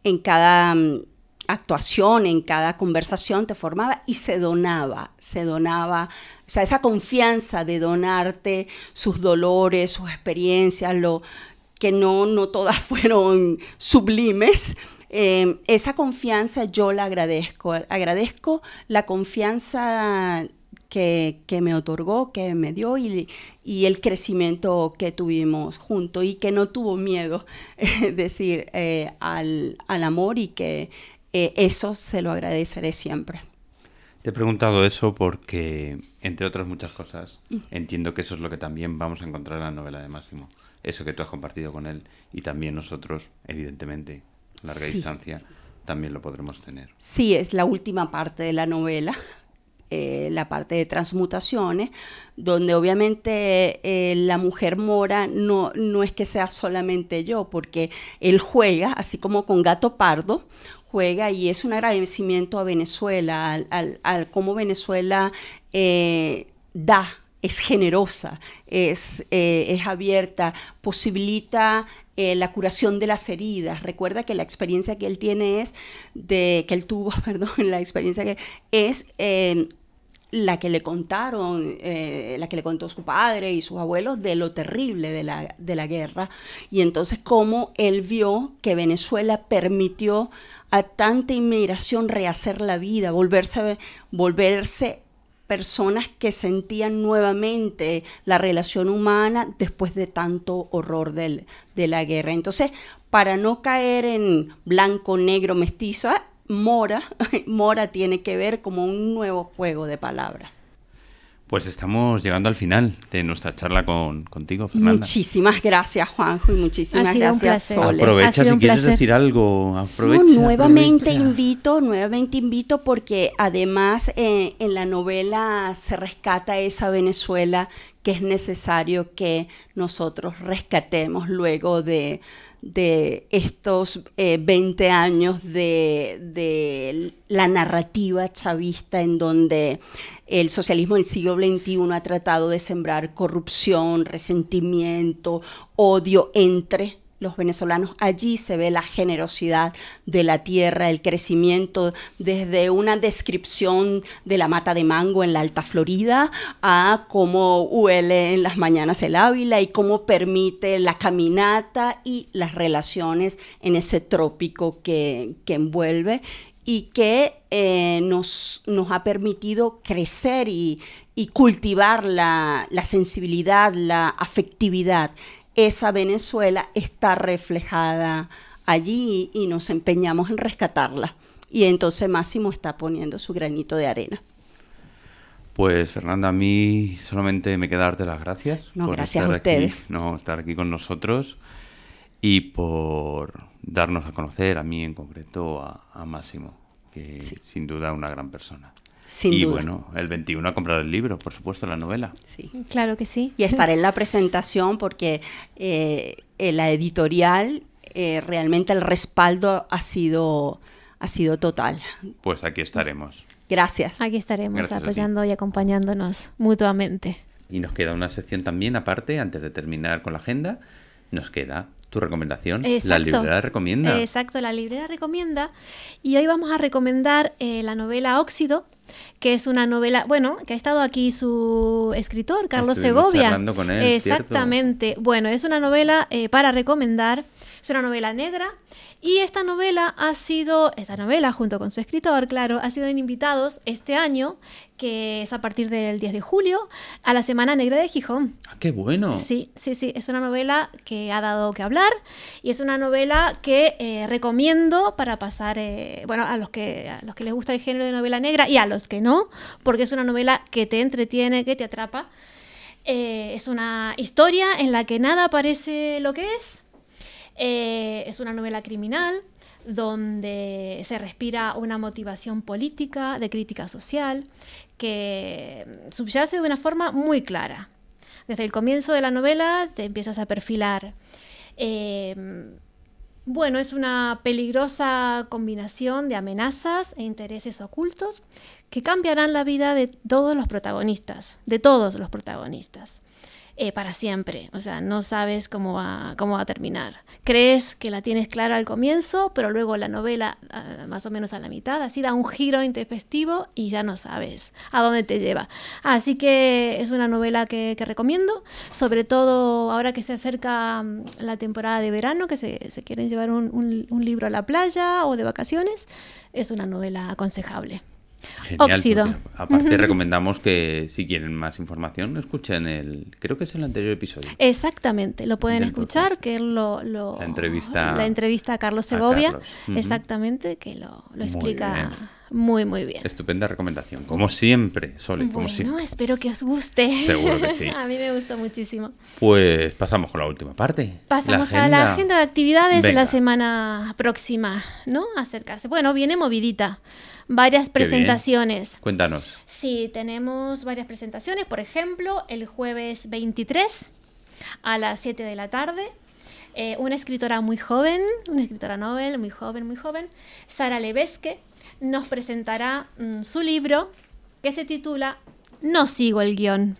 en cada mm, actuación, en cada conversación, te formaba y se donaba, se donaba, o sea, esa confianza de donarte sus dolores, sus experiencias, lo que no, no todas fueron sublimes, Em, esa confianza yo la agradezco. Agradezco la confianza que, me otorgó, que me dio y, el crecimiento que tuvimos juntos y que no tuvo miedo, es decir, eh, al, amor y que eh, eso se lo agradeceré siempre. Te he preguntado eso porque, entre otras muchas cosas, mm. entiendo que eso es lo que también vamos a encontrar en la novela de Máximo. Eso que tú has compartido con él y también nosotros, evidentemente, larga distancia, también lo podremos tener. Sí, es la última parte de la novela. Eh, la parte de transmutaciones, donde obviamente eh, la mujer mora no, no es que sea solamente yo, porque él juega, así como con Gato Pardo, juega y es un agradecimiento a Venezuela, al, cómo Venezuela eh, da es generosa, es, es abierta, posibilita eh, la curación de las heridas. Recuerda que la experiencia que él tiene es de que él tuvo, perdón, la experiencia que es eh, la que le contaron, eh, la que le contó su padre y sus abuelos de lo terrible de la, de la guerra. Y entonces cómo él vio que Venezuela permitió a tanta inmigración rehacer la vida, volverse, volverse personas que sentían nuevamente la relación humana después de tanto horror de la guerra. Entonces, para no caer en blanco, negro, mestizo, Mora, Mora tiene que ver como un nuevo juego de palabras. Pues estamos llegando al final de nuestra charla con, contigo, Fernanda. Muchísimas gracias, Juanjo, y muchísimas gracias, Sole. Aprovecha si quieres decir algo, aprovecha. nuevamente invito, nuevamente invito porque además eh, en la novela se rescata esa Venezuela que es necesario que nosotros rescatemos luego de, estos 20 eh, años de, de, la narrativa chavista en donde el socialismo del siglo XXI ha tratado de sembrar corrupción, resentimiento, odio entre los venezolanos. Allí se ve la generosidad de la tierra, el crecimiento, desde una descripción de la mata de mango en la Alta Florida a cómo huele en las mañanas el Ávila y cómo permite la caminata y las relaciones en ese trópico que, envuelve y que eh, nos, nos, ha permitido crecer y, cultivar la, la sensibilidad, la afectividad esa Venezuela está reflejada allí y, nos empeñamos en rescatarla. Y entonces Máximo está poniendo su granito de arena. Pues Fernanda, a mí solamente me queda darte las gracias. No, gracias a ustedes. no, estar aquí con nosotros y por darnos a conocer, a mí en concreto, a, Máximo, que sin duda una gran persona y bueno, el 21 a comprar el libro, por supuesto, la novela. Sí. Claro que sí. Y estaré en la presentación porque eh, en la editorial eh, realmente el respaldo ha sido, ha sido total. Pues aquí estaremos. Gracias. Aquí estaremos apoyando y acompañándonos mutuamente. Y nos queda una sección también aparte, antes de terminar con la agenda, nos queda tu recomendación. La librera recomienda. Exacto, la librera recomienda. Y hoy vamos a recomendar eh, la novela Óxido que es una novela, bueno, que ha estado aquí su escritor, Carlos Segovia. Con él, Exactamente. Bueno, es una novela eh, para recomendar. Es una novela negra y esta novela ha sido, esta novela junto con su escritor, claro, ha sido en invitados este año, que es a partir del 10 de julio, a la Semana Negra de Gijón. ¡Ah, qué bueno! Sí, sí, sí, es una novela que ha dado que hablar y es una novela que eh, recomiendo para pasar, eh, bueno, a los, que, a los que les gusta el género de novela negra y a los que no, porque es una novela que te entretiene, que te atrapa. Eh, es una historia en la que nada parece lo que es, eh, es una novela criminal donde se respira una motivación política, de crítica social, que subyace de una forma muy clara. Desde el comienzo de la novela te empiezas a perfilar. Em, bueno, es una peligrosa combinación de amenazas e intereses ocultos que cambiarán la vida de todos los protagonistas, de todos los protagonistas. Eh, para siempre. O sea, no sabes cómo va, cómo va a terminar. Crees que la tienes clara al comienzo, pero luego la novela, ah, más o menos a la mitad, así da un giro intempestivo y ya no sabes a dónde te lleva. Así que es una novela que, recomiendo, sobre todo ahora que se acerca mm, la temporada de verano, que se, quieren llevar un libro a la playa o de vacaciones. Es una novela aconsejable. Óxido. Aparte recomendamos que si quieren más información escuchen el, creo que es el anterior episodio. Exactamente, lo pueden escuchar, que es lo, la entrevista la entrevista a Carlos Segovia, exactamente, que lo, explica muy muy bien. Estupenda recomendación, como siempre, Sole, como bueno, espero que os guste. Seguro que sí. a mí me gustó muchísimo. Pues pasamos con la última parte. Pasamos a la agenda de actividades de la semana próxima, ¿no? Acercarse. Bueno, viene movidita varias presentaciones. Cuéntanos. Sí, tenemos varias presentaciones. Por ejemplo, el jueves 23 a las 7 de la tarde. Eh, una escritora muy joven, una escritora novel, muy joven, muy joven, Sara Levesque, nos presentará mm, su libro que se titula No sigo el guion.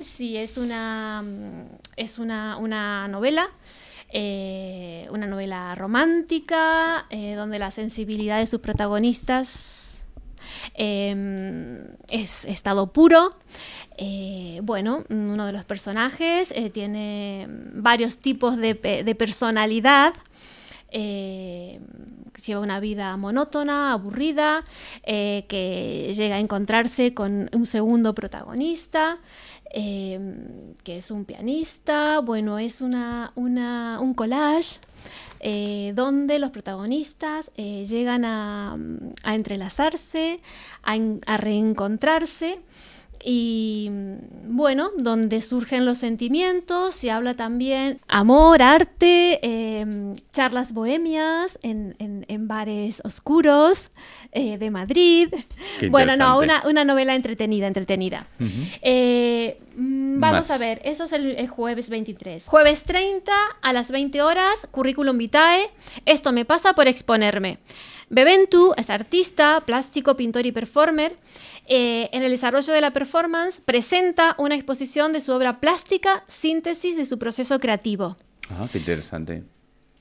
Sí, es una, mm, es una, una novela eh, una novela romántica, eh, donde la sensibilidad de sus protagonistas em, es estado puro. Eh, bueno, uno de los personajes tiene varios tipos de, personalidad. Lleva una vida monótona, aburrida, que llega a encontrarse con un segundo protagonista. Em, que es un pianista, bueno, es una, un collage eh, donde los protagonistas eh, llegan a, entrelazarse, a, reencontrarse. Y mm, bueno, donde surgen los sentimientos, se habla también amor, arte, em, charlas bohemias en, en- en bares oscuros eh, de Madrid. Qué Bueno, no, una, una novela entretenida, entretenida. Eh, mm, vamos Más. a ver, eso es el, el jueves 23. Jueves 30 a las 20 horas, currículum vitae. Esto me pasa por exponerme. Bebentu es artista, plástico, pintor y performer. Eh, en el desarrollo de la performance presenta una exposición de su obra plástica, síntesis de su proceso creativo. Ah, qué interesante.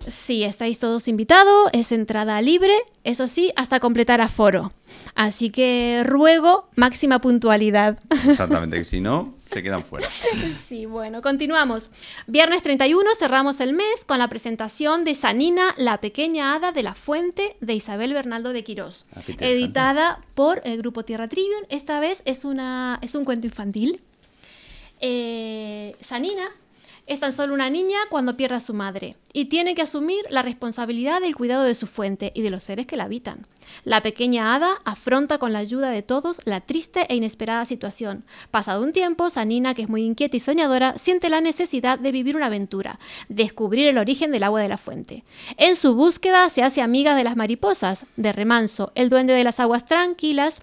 Sí, estáis todos invitados, es entrada libre, eso sí, hasta completar aforo. Así que ruego máxima puntualidad. Exactamente, que si no, se quedan fuera. Sí, bueno, continuamos. Viernes 31 cerramos el mes con la presentación de Sanina, la pequeña hada de la fuente de Isabel Bernaldo de Quirós, Ah, editada por el grupo Tierra Tribune. Esta vez es, una, es un cuento infantil. Eh, Sanina es tan solo una niña cuando pierde a su madre y tiene que asumir la responsabilidad del cuidado de su fuente y de los seres que la habitan. La pequeña hada afronta con la ayuda de todos la triste e inesperada situación. Pasado un tiempo, Sanina, que es muy inquieta y soñadora, siente la necesidad de vivir una aventura, descubrir el origen del agua de la fuente. En su búsqueda se hace amiga de las mariposas, de Remanso, el duende de las aguas tranquilas,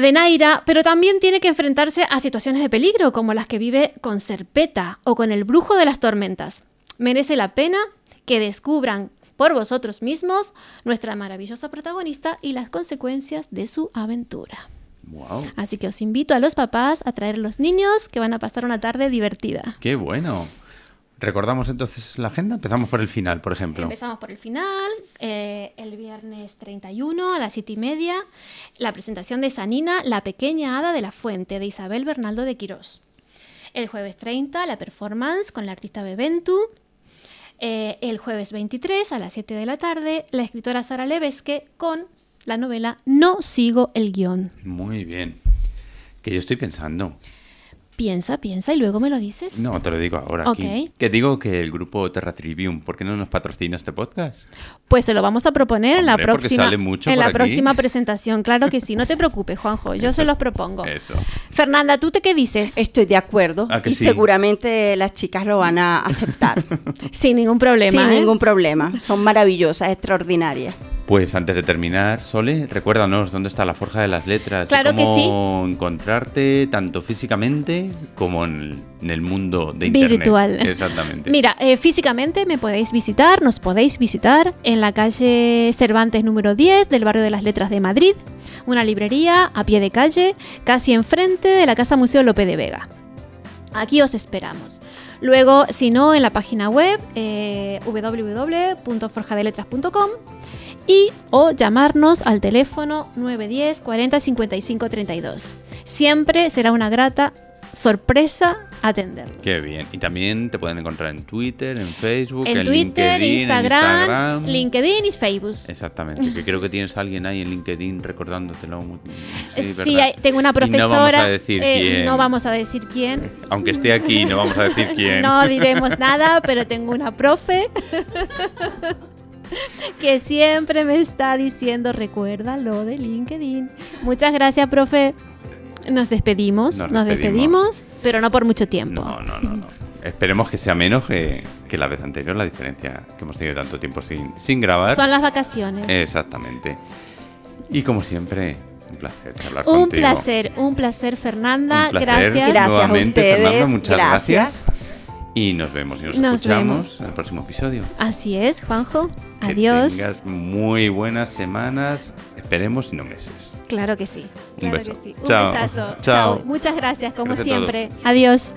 de Naira, pero también tiene que enfrentarse a situaciones de peligro, como las que vive con Serpeta o con el brujo de las tormentas. Merece la pena que descubran por vosotros mismos nuestra maravillosa protagonista y las consecuencias de su aventura. Wow, Así que os invito a los papás a traer a los niños que van a pasar una tarde divertida. qué bueno. Recordamos entonces la agenda. Empezamos por el final, por ejemplo. Empezamos por el final, eh, el viernes 31 a las 7 y media, la presentación de Sanina, la pequeña hada de la fuente, de Isabel Bernaldo de Quirós. El jueves 30, la performance con la artista Bebentu. Eh, el jueves 23 a las 7 de la tarde, la escritora Sara Levesque con la novela No sigo el guion. Muy bien. Que yo estoy pensando. Piensa, piensa y luego me lo dices. No, te lo digo ahora aquí. Que digo que el grupo Terra Tribune, ¿por qué no nos patrocina este podcast? Pues se lo vamos a proponer en la Hombre, próxima sale mucho en la aquí. próxima presentación. Claro que sí, no te preocupes, Juanjo, yo se los propongo. Eso. Fernanda, ¿tú te qué dices? Estoy de acuerdo ¿A que y sí? seguramente las chicas lo van a aceptar. Sin ningún problema. Sin ¿eh? ningún problema. Son maravillosas, extraordinarias. Pues antes de terminar, Sole, recuérdanos dónde está la Forja de las Letras Claro y que cómo encontrarte tanto físicamente como en el, en el mundo de Internet. Virtual. Exactamente. Mira, eh, físicamente me podéis visitar, nos podéis visitar en la calle Cervantes número 10 del barrio de las Letras de Madrid, una librería a pie de calle, casi enfrente de la Casa Museo Lope de Vega. Aquí os esperamos. Luego, si no, en la página web eh, www.forjadeletras.com y o llamarnos al teléfono 910 40 55 32. Siempre será una grata sorpresa atenderlos. Qué bien. Y también te pueden encontrar en Twitter, en Facebook, en, En Twitter, LinkedIn, en Instagram, Instagram. LinkedIn y Facebook. Exactamente, que creo que tienes a alguien ahí en LinkedIn recordándotelo. Sí, Sí, ¿verdad? hay- tengo una profesora. no vamos a decir eh, quién. no vamos a decir quién. Aunque esté aquí, no vamos a decir quién. No diremos nada, pero tengo una profe que siempre me está diciendo, recuerda lo de LinkedIn. Muchas gracias, profe. Nos despedimos, Nos nos, despedimos. despedimos, pero no por mucho tiempo. No, no, no, no. Esperemos que sea menos que, que la vez anterior, la diferencia que hemos tenido tanto tiempo sin, sin grabar. Son las vacaciones. Exactamente. Y como siempre, un placer charlar un contigo. placer, un placer, Fernanda. Un placer. Gracias. Gracias a ustedes, Fernanda, muchas gracias. gracias. Y nos vemos y nos, Nos escuchamos vemos. en el próximo episodio. Así es, Juanjo. Que Adiós. tengas muy buenas semanas, esperemos y no meses. Claro que sí. Un beso. que sí. Un Chao. besazo. Chao. Muchas gracias, como Gracias siempre. Adiós.